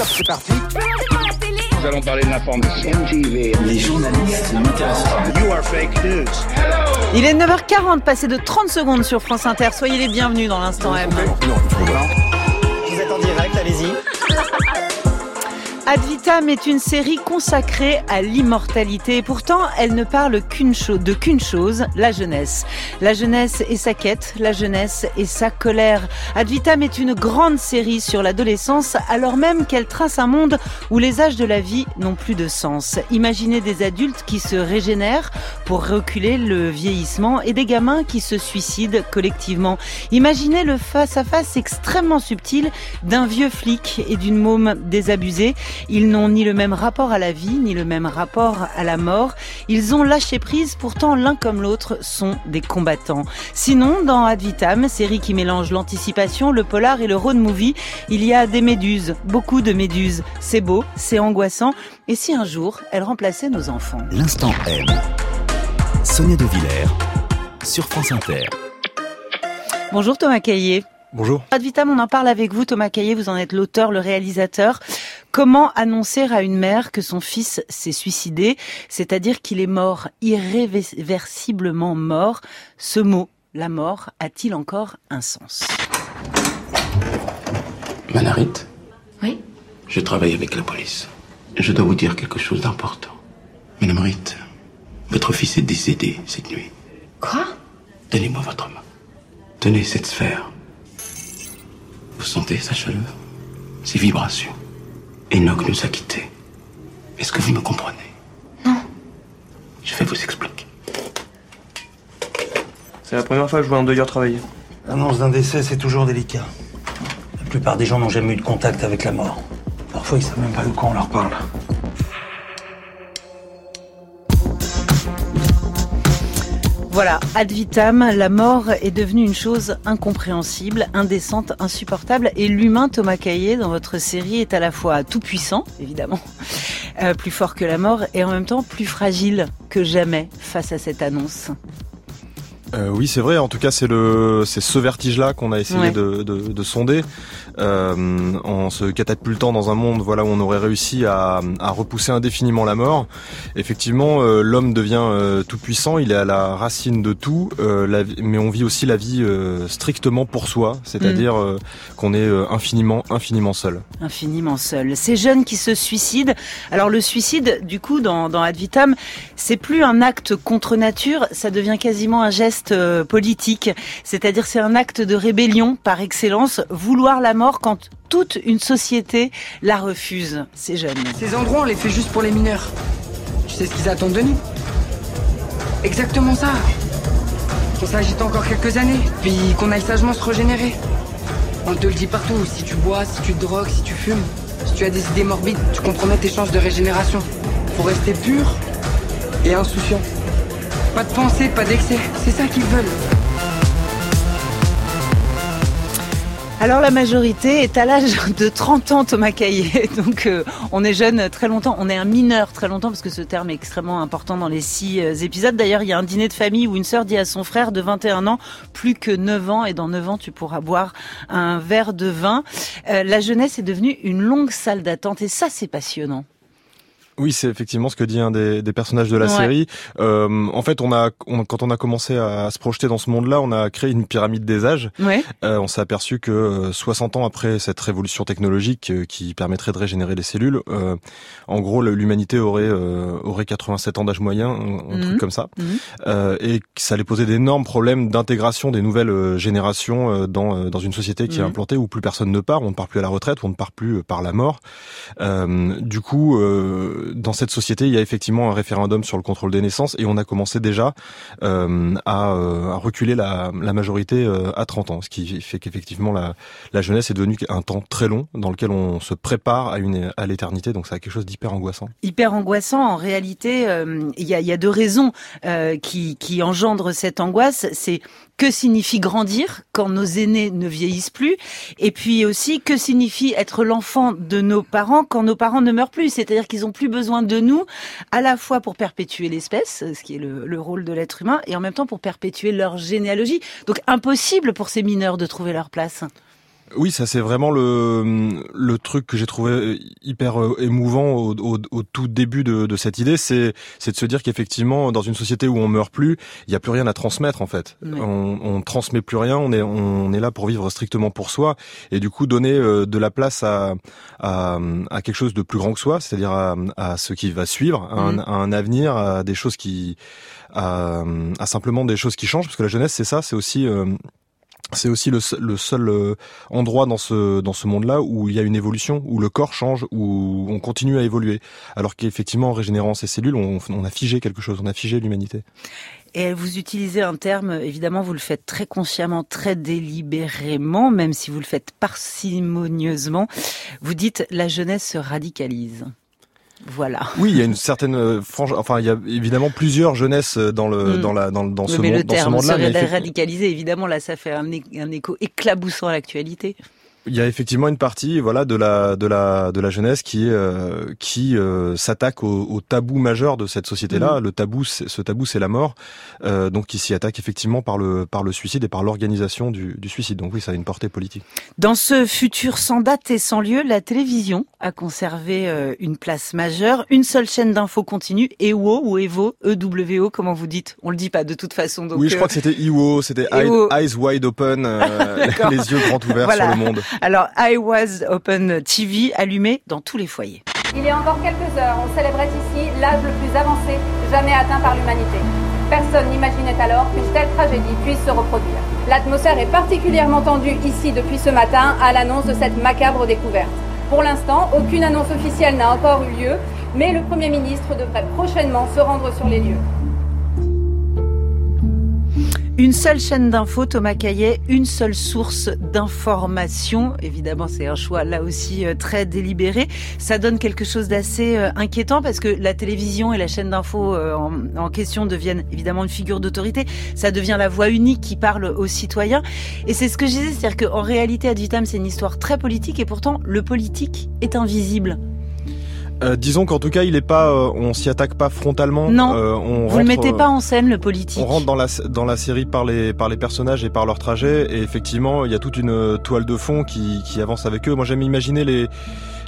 Top, c'est parti. Nous allons parler de l'information. Les journalistes m'intéressent. You are fake news. Il est 9h40, passé de 30 secondes sur France Inter. Soyez les bienvenus dans l'instant M. Vous êtes en direct, allez-y. Ad Vitam est une série consacrée à l'immortalité pourtant elle ne parle qu'une chose, de qu'une chose, la jeunesse. La jeunesse et sa quête, la jeunesse et sa colère. Ad Vitam est une grande série sur l'adolescence alors même qu'elle trace un monde où les âges de la vie n'ont plus de sens. Imaginez des adultes qui se régénèrent pour reculer le vieillissement et des gamins qui se suicident collectivement. Imaginez le face-à-face extrêmement subtil d'un vieux flic et d'une môme désabusée. Ils n'ont ni le même rapport à la vie, ni le même rapport à la mort. Ils ont lâché prise, pourtant l'un comme l'autre sont des combattants. Sinon, dans Ad Vitam, série qui mélange l'anticipation, le polar et le road movie, il y a des méduses, beaucoup de méduses. C'est beau, c'est angoissant. Et si un jour, elles remplaçaient nos enfants L'instant M. Sonia De Villers sur France Inter. Bonjour Thomas Caillé. Bonjour. Ad Vitam, on en parle avec vous, Thomas Caillé, vous en êtes l'auteur, le réalisateur. Comment annoncer à une mère que son fils s'est suicidé, c'est-à-dire qu'il est mort, irréversiblement mort Ce mot, la mort, a-t-il encore un sens? Manarit, Oui je travaille avec la police. Je dois vous dire quelque chose d'important. Madame Ritt, votre fils est décédé cette nuit. Quoi? Donnez-moi votre main. Tenez cette sphère. Vous sentez sa chaleur? Ses vibrations? Enoch nous a quittés. Est-ce que vous me comprenez? Non. Je vais vous expliquer. C'est la première fois que je vois un deuilleur travailler. L'annonce d'un décès, c'est toujours délicat. La plupart des gens n'ont jamais eu de contact avec la mort. Parfois, ils savent même pas de quoi on leur parle. Voilà, ad vitam, la mort est devenue une chose incompréhensible, indécente, insupportable. Et l'humain, Thomas Caillé, dans votre série, est à la fois tout puissant, évidemment, euh, plus fort que la mort, et en même temps plus fragile que jamais face à cette annonce. Euh, oui, c'est vrai. En tout cas, c'est le, c'est ce vertige-là qu'on a essayé Ouais. de, de, de sonder euh, en se catapultant dans un monde, voilà, où on aurait réussi à, à repousser indéfiniment la mort. Effectivement, euh, l'homme devient tout puissant. Il est à la racine de tout. euh, la mais on vit aussi la vie euh, strictement pour soi, c'est-à-dire euh, qu'on est euh, infiniment, infiniment seul. infiniment seul. Ces jeunes qui se suicident. Alors le suicide, du coup, dans, dans Ad Vitam, c'est plus un acte contre nature, ça devient quasiment un geste euh, politique. C'est-à-dire c'est un acte de rébellion par excellence, vouloir la mort quand toute une société la refuse. Ces jeunes. Ces endroits, on les fait juste pour les mineurs. Tu sais ce qu'ils attendent de nous? Exactement ça. Qu'on s'agite encore quelques années, puis qu'on aille sagement se régénérer. On te le dit partout, si tu bois, si tu te drogues, si tu fumes, si tu as des idées morbides, tu compromets tes chances de régénération. Faut rester pur et insouciant. Pas de pensée, pas d'excès, c'est ça qu'ils veulent. Alors la majorité est à l'âge de 30 ans, Thomas Caillé. Donc euh, on est jeune très longtemps, on est un mineur très longtemps parce que ce terme est extrêmement important dans les six euh, épisodes. D'ailleurs, il y a un dîner de famille où une sœur dit à son frère de 21 ans, plus que 9 ans, et dans 9 ans tu pourras boire un verre de vin. Euh, la jeunesse est devenue une longue salle d'attente et ça c'est passionnant. Oui, c'est effectivement ce que dit un des, des personnages de la Ouais. série. Euh, en fait, on a, on- quand on a commencé à se projeter dans ce monde-là, on a créé une pyramide des âges. Ouais. Euh, on s'est aperçu que euh, 60 ans après cette révolution technologique euh, qui permettrait de régénérer les cellules, euh, en gros, l'humanité aurait euh, aurait 87 ans d'âge moyen, un, un Mhm. truc comme ça. Euh, et que ça allait poser d'énormes problèmes d'intégration des nouvelles euh, générations euh, dans euh, dans une société qui est Mhm. implantée où plus personne ne part, on ne part plus à la retraite, on ne part plus euh, par la mort. Euh, du coup, euh, dans cette société, il y a effectivement un référendum sur le contrôle des naissances et on a commencé déjà euh, à, euh, à reculer la, la majorité euh, à 30 ans, ce qui fait qu'effectivement la, la jeunesse est devenue un temps très long dans lequel on se prépare à à l'éternité, donc c'est quelque chose d'hyper angoissant. hyper angoissant. En réalité, il y, a, a deux raisons qui, qui engendrent cette angoisse. C'est que signifie grandir quand nos aînés ne vieillissent plus, et puis aussi que signifie être l'enfant de nos parents quand nos parents ne meurent plus? C'est-à-dire qu'ils ont plus besoin de nous, à la fois pour perpétuer l'espèce, ce qui est le, le rôle de l'être humain, et en même temps pour perpétuer leur généalogie. Donc impossible pour ces mineurs de trouver leur place. Oui, ça c'est vraiment le le truc que j'ai trouvé hyper euh, émouvant au, au, au tout début de, de cette idée, c'est c'est de se dire qu'effectivement dans une société où on meurt plus, il y a plus rien à transmettre en fait. Oui. On, on transmet plus rien, on est on est là pour vivre strictement pour soi et du coup donner euh, de la place à à, à quelque chose de plus grand que soi, c'est-à-dire à, à ce qui va suivre, à un, Mhm. à un avenir, à des choses qui à, à simplement des choses qui changent parce que la jeunesse c'est ça, c'est aussi euh, c'est aussi le, seul- euh, endroit dans ce dans ce monde-là où il y a une évolution, où le corps change, où on continue à évoluer. Alors qu'effectivement, en régénérant ces cellules, on, on a figé quelque chose, on a figé l'humanité. Et vous utilisez un terme, évidemment, vous le faites très consciemment, très délibérément, même si vous le faites parcimonieusement. Vous dites la jeunesse se radicalise. Voilà. Oui, il y a une certaine euh, frange. Enfin, il y a évidemment plusieurs jeunesses dans le Mm. dans la dans, dans Oui, ce mais monde, le dans ce terme monde-là. se mais rad- effect- radicaliser, évidemment, là, ça fait un, un écho éclaboussant à l'actualité. Il y a effectivement une partie, voilà, de la de la de la jeunesse qui euh, qui euh, s'attaque au, au tabou majeur de cette société-là. Le tabou, ce tabou, c'est la mort. Euh, donc, qui s'y attaque effectivement par le par le suicide et par l'organisation du, du suicide. Donc oui, ça a une portée politique. Dans ce futur sans date et sans lieu, la télévision a conservé euh, une place majeure. Une seule chaîne d'infos continue, EWO ou EVO, EWO, comment vous dites? On le dit pas de toute façon. Donc, oui, je euh, crois que c'était IWO, c'était EWO. Eyes Wide Open, euh, les yeux grands ouverts Voilà. sur le monde. Alors, I Was Open TV allumé dans tous les foyers. Il y a encore quelques heures, on célébrait ici l'âge le plus avancé jamais atteint par l'humanité. Personne n'imaginait alors qu'une telle tragédie puisse se reproduire. L'atmosphère est particulièrement tendue ici depuis ce matin à l'annonce de cette macabre découverte. Pour l'instant, aucune annonce officielle n'a encore eu lieu, mais le Premier ministre devrait prochainement se rendre sur les lieux. Une seule chaîne d'infos, Thomas Caillet, une seule source d'information. Évidemment, c'est un choix là aussi euh, très délibéré. Ça donne quelque chose d'assez euh, inquiétant parce que la télévision et la chaîne d'infos euh, en, en question deviennent évidemment une figure d'autorité. Ça devient la voix unique qui parle aux citoyens. Et c'est ce que je disais, c'est-à-dire qu'en réalité, Ad Vitam, c'est une histoire très politique et pourtant, le politique est invisible. Euh, disons qu'en tout cas, il est pas, euh, on s'y attaque pas frontalement. Non. Euh, on Vous ne rentre, mettez euh, pas en scène le politique. On rentre dans la dans la série par les par les personnages et par leur trajet et effectivement il y a toute une euh, toile de fond qui qui avance avec eux. Moi j'aime imaginer les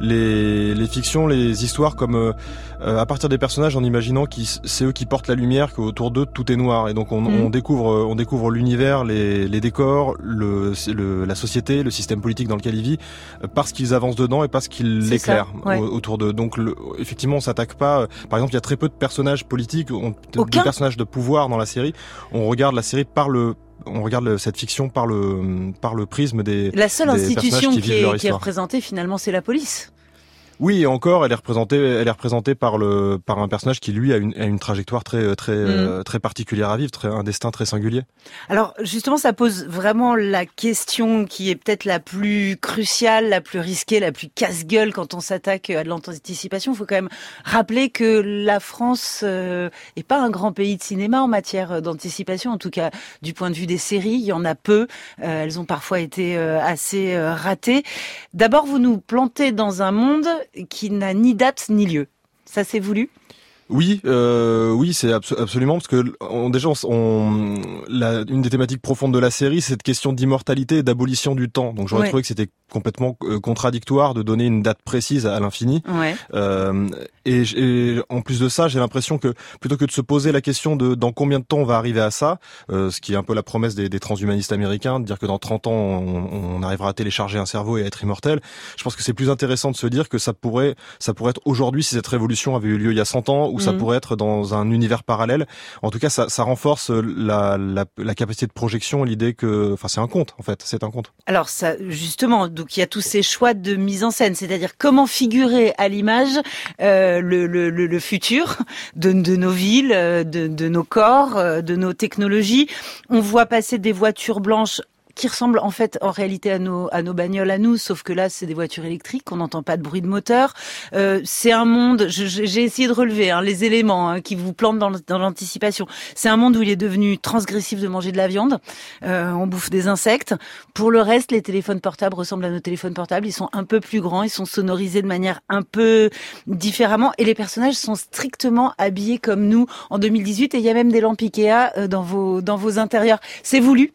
les les fictions, les histoires comme euh, euh, à partir des personnages en imaginant que c'est eux qui portent la lumière, qu'autour d'eux tout est noir et donc on, Mhm. on découvre on découvre l'univers, les les décors, le, le la société, le système politique dans lequel ils vivent euh, parce qu'ils avancent dedans et parce qu'ils l'éclairent ouais. autour d'eux. Donc le- effectivement on s'attaque pas. euh, Par exemple il y a très peu de personnages politiques, on- de, Aucun de personnages de pouvoir dans la série. On regarde la série par le on regarde le- cette fiction par le par le prisme des La seule des institution qui est, qui est histoire. représentée finalement, c'est la police. Oui et encore elle est représentée elle est représentée par le par un personnage qui lui a une, a une trajectoire très très Mm. euh, très particulière à vivre très, un destin très singulier Alors justement, ça pose vraiment la question qui est peut-être la plus cruciale, la plus risquée, la plus casse-gueule quand on s'attaque à de l'anticipation. Il faut quand même rappeler que la France euh, est pas un grand pays de cinéma en matière d'anticipation, en tout cas du point de vue des séries. Il y en a peu. Euh, elles ont parfois été euh, assez euh, ratées. D'abord, vous nous plantez dans un monde qui n'a ni date ni lieu. Ça, c'est voulu Oui, euh, oui, c'est abso- absolument parce que on, déjà, on, on- la, une des thématiques profondes de la série, c'est cette question d'immortalité et d'abolition du temps. Donc j'aurais Ouais. trouvé que c'était complètement euh, contradictoire de donner une date précise à l'infini. Ouais. Euh, et, et en plus de ça, j'ai l'impression que plutôt que de se poser la question de dans combien de temps on va arriver à ça, euh, ce qui est un peu la promesse des, des transhumanistes américains, de dire que dans 30 ans on, on arrivera à télécharger un cerveau et à être immortel, je pense que c'est plus intéressant de se dire que ça pourrait ça pourrait être aujourd'hui si cette révolution avait eu lieu il y a 100 ans, ou ça Mhm. pourrait être dans un univers parallèle. En tout cas, ça, ça renforce la, la, la capacité de projection l'idée que, enfin, c'est un conte en fait, c'est un conte. Alors ça, justement, donc il y a tous ces choix de mise en scène, c'est-à-dire comment figurer à l'image euh, le, futur de, nos villes, euh, de, de nos corps, euh, de nos technologies. On voit passer des voitures blanches qui ressemblent en fait en réalité à nos à nos bagnoles à nous, sauf que là c'est des voitures électriques, on n'entend pas de bruit de moteur. Euh, c'est un monde, j'ai essayé de relever hein, les éléments hein, qui vous plantent dans l'anticipation. C'est un monde où il est devenu transgressif de manger de la viande, euh, on bouffe des insectes. Pour le reste, les téléphones portables ressemblent à nos téléphones portables, ils sont un peu plus grands, ils sont sonorisés de manière un peu différemment et les personnages sont strictement habillés comme nous en 2018 et il y a même des lampes Ikea euh, dans vos dans vos intérieurs. C'est voulu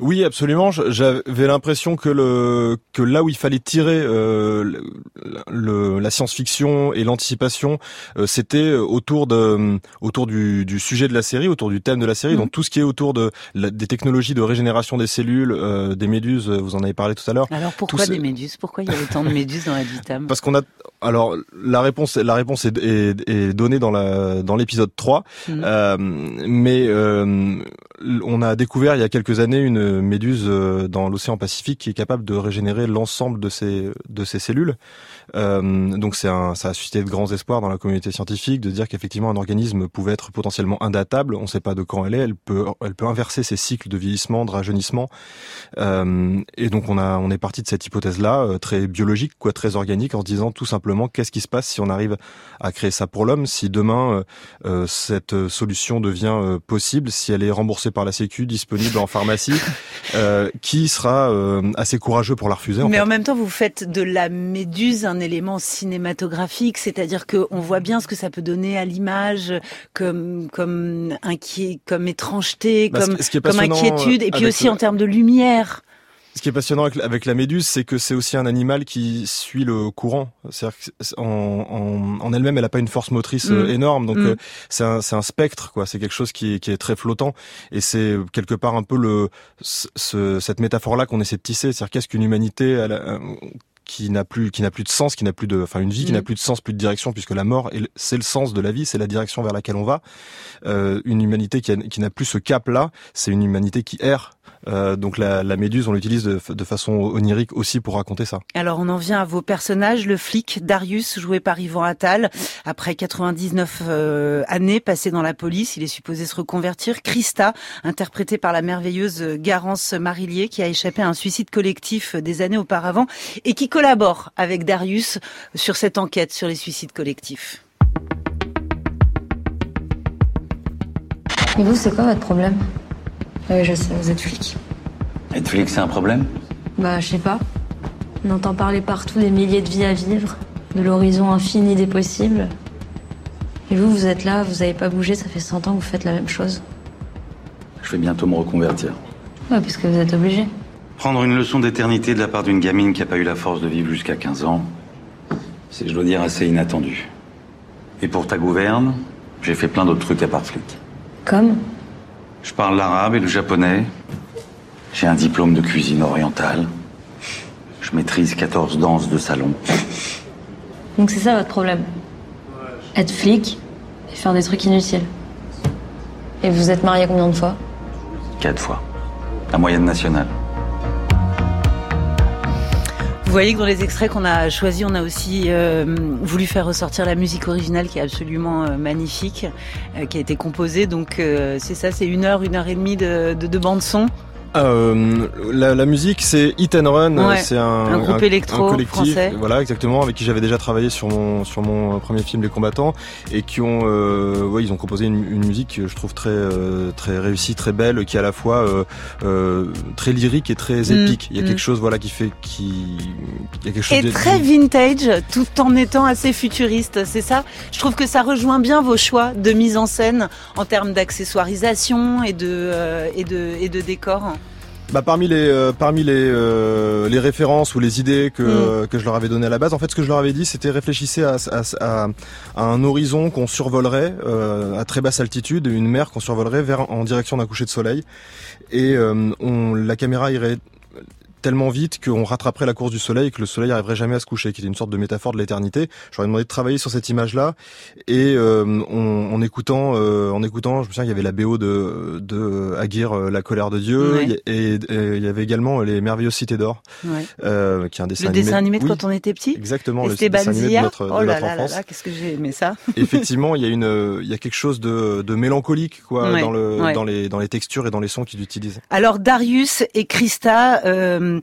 Oui, absolument. J'avais l'impression que le que là où il fallait tirer euh, le, la science-fiction et l'anticipation, euh, c'était autour de autour du, du, sujet de la série, autour du thème de la série. Mmh. Donc tout ce qui est autour de des technologies de régénération des cellules, euh, des méduses. Vous en avez parlé tout à l'heure. Alors pourquoi des méduses? Pourquoi il y a autant de méduses dans la Vitam? Parce qu'on a alors la réponse la réponse est, est, est donnée dans la dans l'épisode 3, mmh. euh, mais euh, on a découvert il y a quelques années une méduse euh, dans l'océan Pacifique qui est capable de régénérer l'ensemble de ses de ses cellules. Euh, donc c'est un, ça a suscité de grands espoirs dans la communauté scientifique de dire qu'effectivement un organisme pouvait être potentiellement indatable. On ne sait pas de quand elle est. Elle peut, elle peut inverser ses cycles de vieillissement, de rajeunissement. Euh, et donc on a, on est parti de cette hypothèse-là, euh, très biologique, quoi, très organique, en se disant tout simplement qu'est-ce qui se passe si on arrive à créer ça pour l'homme, si demain euh, cette solution devient possible, si elle est remboursée par la Sécu, disponible en pharmacie, qui sera assez courageux pour la refuser. En Mais en même temps, vous faites de la méduse un élément cinématographique, c'est-à-dire qu'on voit bien ce que ça peut donner à l'image comme comme inquiet, comme étrangeté, bah, comme, ce inquiétude, et puis aussi en termes de lumière. Ce qui est passionnant avec, la méduse, c'est que c'est aussi un animal qui suit le courant. C'est-à-dire qu'en en, en elle-même, elle n'a pas une force motrice Mm. énorme, donc Mm. euh, c'est un, spectre, quoi. C'est quelque chose qui est, qui est très flottant, et c'est quelque part un peu le ce, cette métaphore-là qu'on essaie de tisser. C'est-à-dire qu'est-ce qu'une humanité elle, qui n'a plus qui n'a plus de sens, qui n'a plus de enfin une vie qui Mm. n'a plus de sens, plus de direction puisque la mort c'est le sens de la vie, c'est la direction vers laquelle on va. Euh, une humanité qui, a- qui n'a plus ce cap là, c'est une humanité qui erre. Euh, donc la, la méduse, on l'utilise de, de façon onirique aussi pour raconter ça. Alors on en vient à vos personnages. Le flic Darius, joué par Yvan Attal, après 99 euh, années passées dans la police, il est supposé se reconvertir. Christa, interprétée par la merveilleuse Garance Marillier, qui a échappé à un suicide collectif des années auparavant et qui collabore avec Darius sur cette enquête sur les suicides collectifs. Et vous, c'est quoi votre problème? Oui, je sais, vous êtes flic. Netflix, c'est un problème Bah, je sais pas. On entend parler partout des milliers de vies à vivre, de l'horizon infini des possibles. Et vous, vous êtes là, vous avez pas bougé, ça fait 100 ans que vous faites la même chose. Je vais bientôt me reconvertir. Ouais, parce que vous êtes obligé. Prendre une leçon d'éternité de la part d'une gamine qui a pas eu la force de vivre jusqu'à 15 ans, c'est, je dois dire, assez inattendu. Et pour ta gouverne, j'ai fait plein d'autres trucs à part flic. Comme? Je parle l'arabe et le japonais. J'ai un diplôme de cuisine orientale. Je maîtrise 14 danses de salon. Donc c'est ça votre problème Être flic et faire des trucs inutiles. Et vous êtes marié combien de fois? Quatre fois. La moyenne nationale. Vous voyez que dans les extraits qu'on a choisis, on a aussi euh, voulu faire ressortir la musique originale qui est absolument euh, magnifique, euh, qui a été composée. Donc c'est ça, c'est une heure, une heure et demie de, de, de bande son. Euh, la, la musique, c'est Hit and Run. Ouais, c'est un, un groupe électro collectif, français. Voilà, exactement, avec qui j'avais déjà travaillé sur mon sur mon premier film Les Combattants et qui ont, euh, ouais, ils ont composé une, une musique que je trouve très euh, très réussie, très belle, qui est à la fois euh, euh, très lyrique et très Mm, épique. Il y a mm. quelque chose, voilà, qui fait qui il y a quelque chose Et de- très vintage, tout en étant assez futuriste, c'est ça? Je trouve que ça rejoint bien vos choix de mise en scène en termes d'accessoirisation et de euh, et de et de décor. Bah, parmi les euh, parmi les euh, les références ou les idées que Mm. que je leur avais donné à la base, en fait, ce que je leur avais dit, c'était réfléchissez à, à, à, à un horizon qu'on survolerait euh, à très basse altitude, une mer qu'on survolerait vers en direction d'un coucher de soleil, et euh, on la caméra irait tellement vite qu'on rattraperait la course du soleil et que le soleil arriverait jamais à se coucher, qui était une sorte de métaphore de l'éternité. J'aurais demandé de travailler sur cette image-là et euh, on- en écoutant, euh, en écoutant, je me souviens, il y avait la BO de, de Aguirre, euh, La colère de Dieu, Ouais. Et, et il y avait également les merveilleuses cités d'or, Ouais. euh, qui est un dessin Le animé. dessin animé de Oui, quand on était petit Exactement, le dessin animé de notre, de Oh là notre là là enfance. là, qu'est-ce que j'ai aimé ça Effectivement, il y a une, il y a quelque chose de, de mélancolique, quoi, Ouais, dans le, dans les, dans les textures et dans les sons qu'il utilise. Alors Darius et Christa, euh,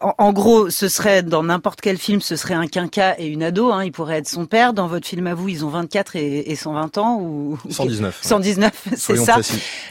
en, en gros, ce serait dans n'importe quel film, ce serait un quinca et une ado. Hein, il pourrait être son père. Dans votre film à vous, ils ont 24 et, et 120 ans ou 119. 119, c'est ça.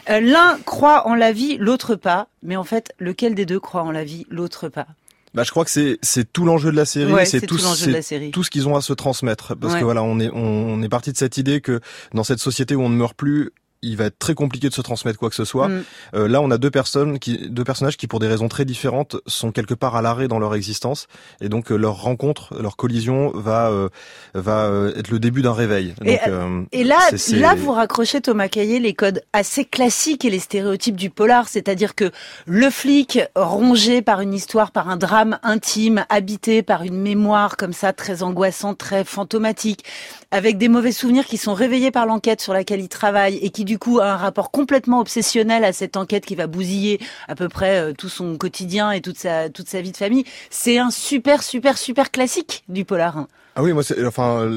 Euh, L'un croit en la vie, l'autre pas. Mais en fait, lequel des deux croit en la vie, l'autre pas? Bah, je crois que c'est c'est tout l'enjeu de la série, Ouais, c'est tout, ce qu'ils ont à se transmettre parce Ouais. que voilà, on est on, on est parti de cette idée que dans cette société où on ne meurt plus il va être très compliqué de se transmettre quoi que ce soit. Mm. Euh, là, on a deux personnes, qui, deux personnages qui, pour des raisons très différentes, sont quelque part à l'arrêt dans leur existence, et donc euh, leur rencontre, leur collision va euh, va euh, être le début d'un réveil. Et, Donc, euh, Et là, là, vous raccrochez Thomas Caillé les codes assez classiques et les stéréotypes du polar, c'est-à-dire que le flic rongé par une histoire, par un drame intime, habité par une mémoire comme ça très angoissante, très fantomatique, avec des mauvais souvenirs qui sont réveillés par l'enquête sur laquelle il travaille et qui du coup a un rapport complètement obsessionnel à cette enquête qui va bousiller à peu près euh, tout son quotidien et toute sa toute sa vie de famille. C'est un super super super classique du polar. Ah oui, moi, c'est, enfin,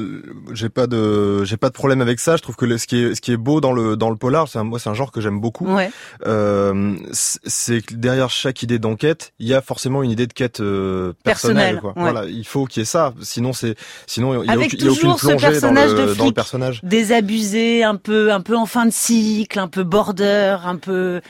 j'ai pas de, j'ai pas de problème avec ça. Je trouve que le- ce qui est, ce qui est beau dans le dans le polar, c'est un, moi, c'est un genre que j'aime beaucoup. Ouais. Euh, c'est que derrière chaque idée d'enquête, il y a forcément une idée de quête euh, personnelle. Personnelle, quoi. ouais. N'y il faut qu'il y ait ça. Sinon, c'est, sinon, il y a, Avec aucune- il y a aucune toujours ce plongée dans personnage le, de dans le flic. personnage. désabusé, un peu, un peu en fin de cycle, un peu border, un peu.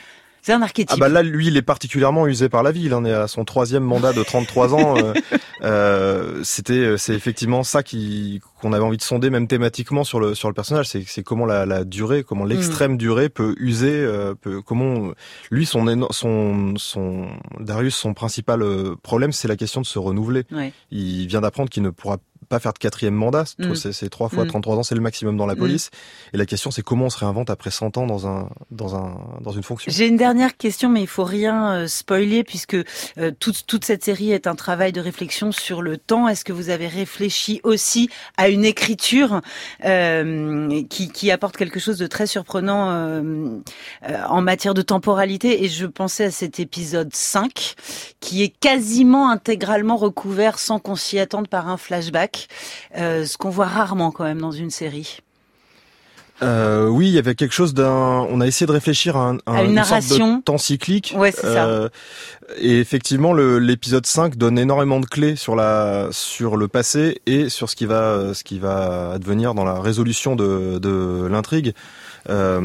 C'est un archétype. Ah bah là, lui, il est particulièrement usé par la vie. Il en est à son troisième mandat de 33 ans. Euh, euh, C'était, c'est effectivement ça qui qu'on avait envie de sonder, même thématiquement sur le sur le personnage. C'est c'est comment la, la durée, comment Mm. l'extrême durée peut user, euh, peut, comment lui son son son Darius son principal euh, problème, c'est la question de se renouveler. Ouais. Il vient d'apprendre qu'il ne pourra pas faire de quatrième mandat. Mm. C'est c'est trois fois Mm. 33 ans, c'est le maximum dans la Mm. police. Et la question, c'est comment on se réinvente après 100 ans dans un dans un dans une fonction. J'ai une dernière question, mais il faut rien euh, spoiler puisque euh, toute, toute cette série est un travail de réflexion sur le temps. Est-ce que vous avez réfléchi aussi à une écriture euh, qui, qui apporte quelque chose de très surprenant euh, euh, en matière de temporalité? Et je pensais à cet épisode 5 qui est quasiment intégralement recouvert sans qu'on s'y attende par un flashback, euh, ce qu'on voit rarement quand même dans une série. Euh, oui, il y avait quelque chose d'un. On a essayé de réfléchir à, un, À une sorte narration. de temps cyclique. Ouais, c'est ça. Euh, et effectivement, l'épisode 5 donne énormément de clés sur la sur le passé et sur ce qui va ce qui va advenir dans la résolution de, de l'intrigue. Euh,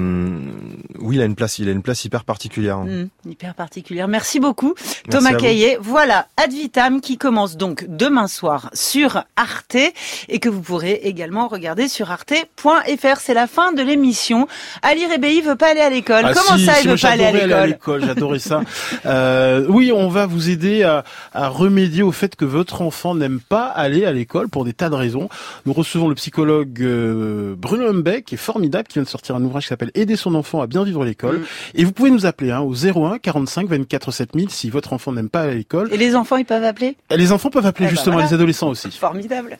oui, il a une place, il a une place hyper particulière. Mm, hyper particulière. Merci beaucoup, Merci Thomas. Caillet. Voilà, Ad Vitam qui commence donc demain soir sur Arte et que vous pourrez également regarder sur arte.fr. C'est la fin de l'émission. Ali Rebéi veut pas aller à l'école. Ah Comment si, ça, si, il moi, veut pas aller à l'école J'adorais ça. Euh, oui, on va vous aider à, à remédier au fait que votre enfant n'aime pas aller à l'école pour des tas de raisons. Nous recevons le psychologue euh, Bruno Humbeck, qui est formidable, qui vient de sortir un ouvrage qui s'appelle Aider son enfant à bien vivre l'école. Mm. Et vous pouvez nous appeler hein, au 01 45 24 7000 si votre enfant n'aime pas l'école. Et les enfants, ils peuvent appeler? Et les enfants peuvent appeler Eh ben justement voilà. les adolescents aussi. Formidable.